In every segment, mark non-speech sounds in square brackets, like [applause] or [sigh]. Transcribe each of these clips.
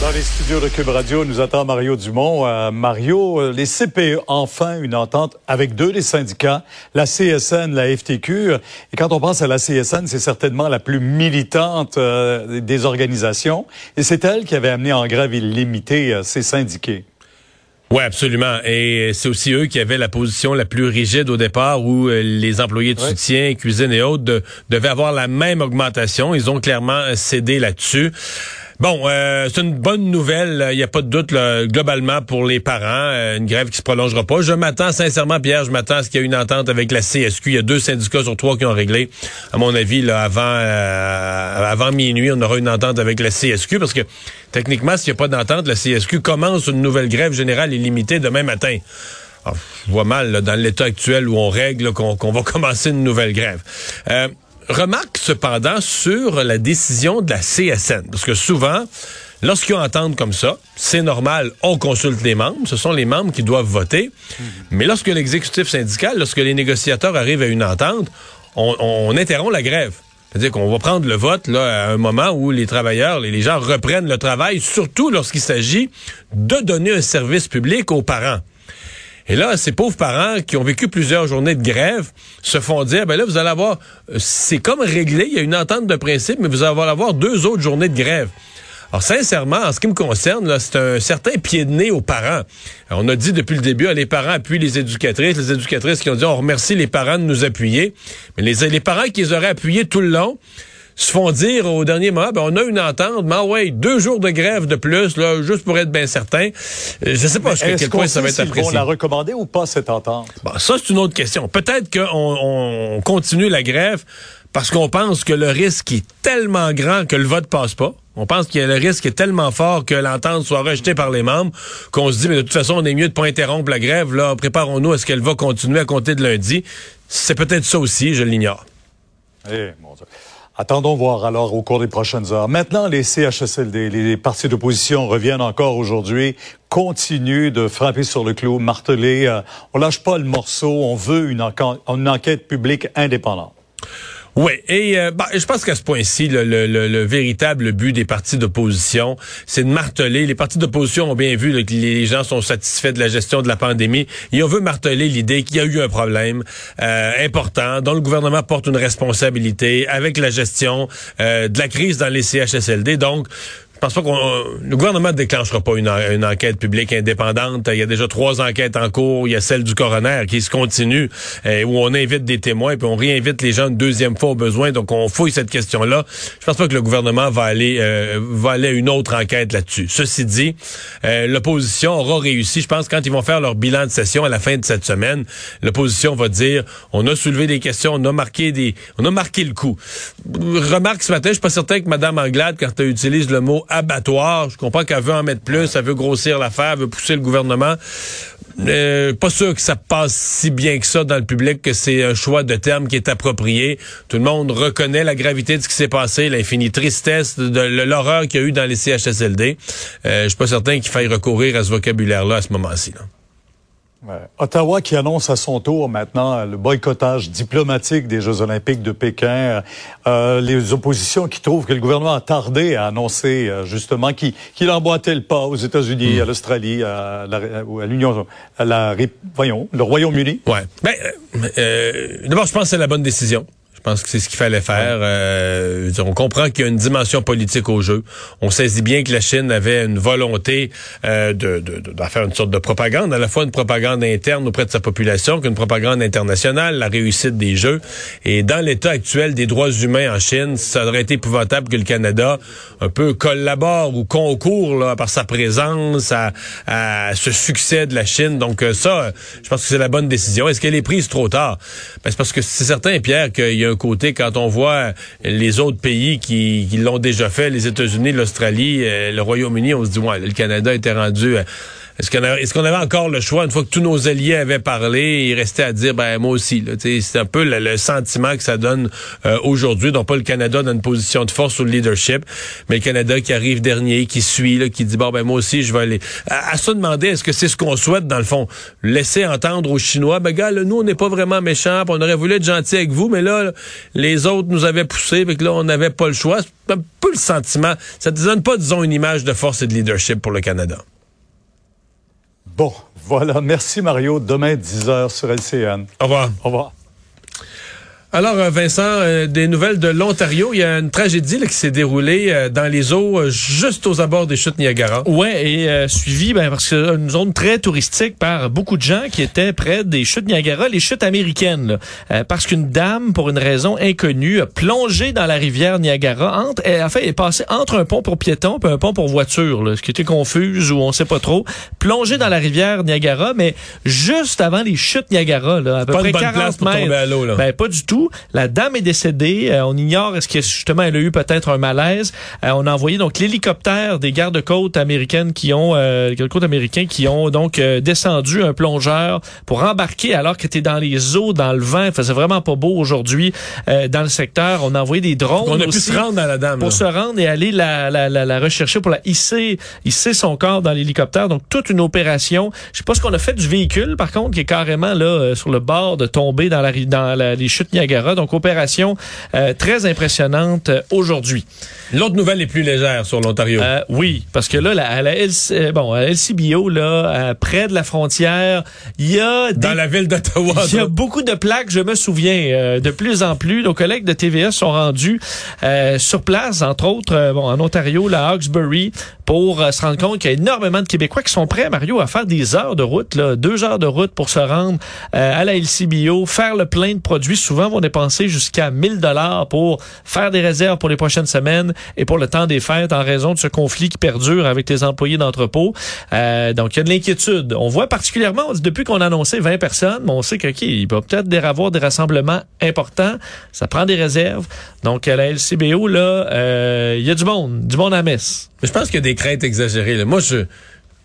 Dans les studios de Cube Radio, nous attend Mario Dumont. Euh, Mario, euh, les CPE, enfin une entente avec deux des syndicats, la CSN, la FTQ. Et quand on pense à la CSN, c'est certainement la plus militante euh, des organisations. Et c'est elle qui avait amené en grève illimitée ces syndiqués. Oui, absolument. Et c'est aussi eux qui avaient la position la plus rigide au départ où les employés de soutien, cuisine et autres devaient avoir la même augmentation. Ils ont clairement cédé là-dessus. Bon, euh, c'est une bonne nouvelle, il n'y a pas de doute globalement pour les parents, euh, une grève qui se prolongera pas. Je m'attends sincèrement, Pierre, je m'attends à ce qu'il y ait une entente avec la CSQ. Il y a deux syndicats sur trois qui ont réglé. À mon avis, là, avant euh, avant minuit, on aura une entente avec la CSQ parce que techniquement, s'il n'y a pas d'entente, la CSQ commence une nouvelle grève générale illimitée demain matin. Alors, je vois mal dans l'état actuel où on règle qu'on va [laughs] commencer une nouvelle grève. Remarque cependant sur la décision de la CSN, parce que souvent, lorsqu'ils entendent comme ça, c'est normal, on consulte les membres, ce sont les membres qui doivent voter, mais lorsque l'exécutif syndical, lorsque les négociateurs arrivent à une entente, on, interrompt la grève. C'est-à-dire qu'on va prendre le vote là, à un moment où les travailleurs, les gens reprennent le travail, surtout lorsqu'il s'agit de donner un service public aux parents. Et là, ces pauvres parents qui ont vécu plusieurs journées de grève se font dire, ben là, vous allez avoir, euh, c'est comme réglé, il y a une entente de principe, mais vous allez avoir deux autres journées de grève. Alors, sincèrement, en ce qui me concerne, c'est un certain pied de nez aux parents. on a dit depuis le début, les parents appuient les éducatrices, les éducatrices qui ont dit, on remercie les parents de nous appuyer. Mais les parents qui les auraient appuyés tout le long, se font dire au dernier moment, ben, on a une entente, mais ah ouais, deux jours de grève de plus, là, juste pour être bien certain. Euh, je sais pas jusqu'à quel point ça va être apprécié. Ils vont la recommander ou pas, cette entente? Bon, ça, c'est une autre question. Peut-être qu'on on continue la grève parce qu'on pense que le risque est tellement grand que le vote passe pas. On pense que le risque est tellement fort que l'entente soit rejetée par les membres qu'on se dit, mais de toute façon, on est mieux de pas interrompre la grève. Là, préparons-nous à ce qu'elle va continuer à compter de lundi. C'est peut-être ça aussi, je l'ignore. Eh, mon Dieu. Attendons voir alors au cours des prochaines heures. Maintenant, les CHSLD, les partis d'opposition reviennent encore aujourd'hui, continuent de frapper sur le clou, marteler. Euh, on lâche pas le morceau, on veut une, une enquête publique indépendante. Oui, et euh, bah, je pense qu'à ce point-ci, le, le, le, véritable but des partis d'opposition, c'est de marteler. Les partis d'opposition ont bien vu que les gens sont satisfaits de la gestion de la pandémie et on veut marteler l'idée qu'il y a eu un problème euh, important dont le gouvernement porte une responsabilité avec la gestion euh, de la crise dans les CHSLD. Donc, je pense pas qu'on le gouvernement ne déclenchera pas une, enquête publique indépendante? Il y a déjà trois enquêtes en cours. Il y a celle du coroner qui se continue, euh, où on invite des témoins puis on réinvite les gens une deuxième fois au besoin. Donc on fouille cette question-là. Je pense pas que le gouvernement va aller euh, va aller à une autre enquête là-dessus. Ceci dit, euh, l'opposition aura réussi. Je pense quand ils vont faire leur bilan de session à la fin de cette semaine, l'opposition va dire on a soulevé des questions, on a marqué des, on a marqué le coup. Remarque ce matin, je suis pas certain que Mme Anglade, quand elle utilise le mot abattoir. Je comprends qu'elle veut en mettre plus, elle veut grossir l'affaire, elle veut pousser le gouvernement. Euh, pas sûr que ça passe si bien que ça dans le public, que c'est un choix de terme qui est approprié. Tout le monde reconnaît la gravité de ce qui s'est passé, l'infinie tristesse, de, l'horreur qu'il y a eu dans les CHSLD. Euh, je suis pas certain qu'il faille recourir à ce vocabulaire-là à ce moment-ci. là Ottawa qui annonce à son tour maintenant le boycottage diplomatique des Jeux olympiques de Pékin. Euh, les oppositions qui trouvent que le gouvernement a tardé à annoncer euh, justement qu'il qu emboîtait le pas aux États-Unis, hmm. à l'Australie, à, l'Union, à la, voyons, le Royaume-Uni. Ouais. Ben, euh, d'abord, je pense que c'est la bonne décision. Je pense que c'est ce qu'il fallait faire. Euh, on comprend qu'il y a une dimension politique au jeu. On saisit bien que la Chine avait une volonté euh, de, de, de, faire une sorte de propagande, à la fois une propagande interne auprès de sa population qu'une propagande internationale, la réussite des Jeux. Et dans l'état actuel des droits humains en Chine, ça aurait été épouvantable que le Canada un peu collabore ou concourt là, par sa présence à, à ce succès de la Chine. Donc euh, ça, je pense que c'est la bonne décision. Est-ce qu'elle est prise trop tard? Ben, c'est parce que c'est certain, Pierre, qu'il y a côté, quand on voit les autres pays qui, qui l'ont déjà fait, les États-Unis, l'Australie, euh, le Royaume-Uni, on se dit, ouais, le Canada était rendu... Euh, est-ce qu'on avait encore le choix, une fois que tous nos alliés avaient parlé, il restait à dire, ben moi aussi. C'est un peu le, sentiment que ça donne euh, aujourd'hui. Donc pas le Canada dans une position de force ou de leadership, mais le Canada qui arrive dernier, qui suit, là, qui dit, bon ben moi aussi, je vais aller. À, se demander, est-ce que c'est ce qu'on souhaite dans le fond? Laisser entendre aux Chinois, ben gars, nous on n'est pas vraiment méchants, on aurait voulu être gentil avec vous, mais là, les autres nous avaient poussé, fait que là on n'avait pas le choix. C'est un peu le sentiment. Ça ne donne pas, disons, une image de force et de leadership pour le Canada. Bon, voilà. Merci Mario. Demain, 10h sur LCN. Au revoir. Au revoir. Alors, euh, Vincent, euh, des nouvelles de l'Ontario. Il y a une tragédie qui s'est déroulée euh, dans les eaux, juste aux abords des chutes Niagara. Ouais, et suivi ben, parce que une zone très touristique par beaucoup de gens qui étaient près des chutes Niagara, les chutes américaines. parce qu'une dame, pour une raison inconnue, a plongé dans la rivière Niagara. Entre, elle, en fait, est passée entre un pont pour piétons et un pont pour voitures, là, ce qui était confuse ou on sait pas trop. Plongée dans la rivière Niagara, mais juste avant les chutes Niagara, là, à peu pas près une bonne 40 place pour mètres. tomber à l'eau, là. Ben, pas du tout. La dame est décédée. Euh, on ignore est-ce que justement elle a eu peut-être un malaise. Euh, on a envoyé donc l'hélicoptère des gardes-côtes américaines qui ont euh, gardes-côtes américains qui ont donc descendu un plongeur pour embarquer alors que était dans les eaux, dans le vent. Il faisait vraiment pas beau aujourd'hui dans le secteur. On a envoyé des drones. On a pu aussi se rendre à la dame. pour là. se rendre et aller la, la, la, la rechercher pour la hisser, hisser son corps dans l'hélicoptère. Donc toute une opération. Je sais pas ce qu'on a fait du véhicule par contre qui est carrément là sur le bord de tomber dans la dans la, les chutes Niagara. Donc opération euh, très impressionnante euh, aujourd'hui. L'autre nouvelle est plus légère sur l'Ontario. Euh, oui, parce que là, la, à la LC, euh, bon, à LCBO, là, euh, près de la frontière, il y a des, dans la ville d'Ottawa. [laughs] il y a beaucoup de plaques, je me souviens, euh, de plus en plus. Nos collègues de TVA sont rendus euh, sur place, entre autres, bon, en Ontario, la Hawkesbury, pour se rendre compte qu'il y a énormément de Québécois qui sont prêts, Mario, à faire des heures de route, là, deux heures de route pour se rendre euh, à la LCBO, faire le plein de produits. Souvent, dépenser jusqu'à 1000 dollars pour faire des réserves pour les prochaines semaines et pour le temps des fêtes en raison de ce conflit qui perdure avec les employés d'entrepôt. Euh, donc, il y a de l'inquiétude. On voit particulièrement, depuis qu'on a annoncé 20 personnes, on sait qu'il il va peut-être avoir des rassemblements importants. Ça prend des réserves. Donc, à la LCBO, là, euh, il y a du monde, du monde à messe. Je pense qu'il y a des craintes exagérées. là. Moi, je,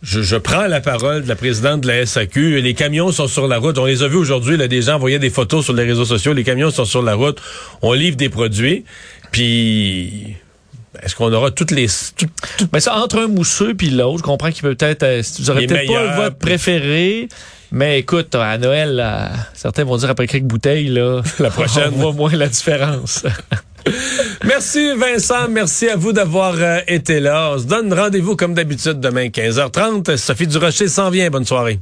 je, je prends la parole de la présidente de la SAQ. Les camions sont sur la route. On les a vus aujourd'hui. Là, des gens envoyaient des photos sur les réseaux sociaux. Les camions sont sur la route. On livre des produits. Puis... Est-ce qu'on aura toutes les... tout- tout- Mais ça, entre un mousseux puis l'autre, je comprends qu'il peut peut-être, euh, vous aurez peut-être pas le vote préféré. Mais écoute, à Noël, là, certains vont dire après quelques bouteilles, là, [laughs] La prochaine. on voit moins la différence. [laughs] [laughs] Merci Vincent, merci à vous d'avoir euh, été là. On se donne rendez-vous comme d'habitude demain 15h30. Sophie Durocher s'en vient. Bonne soirée.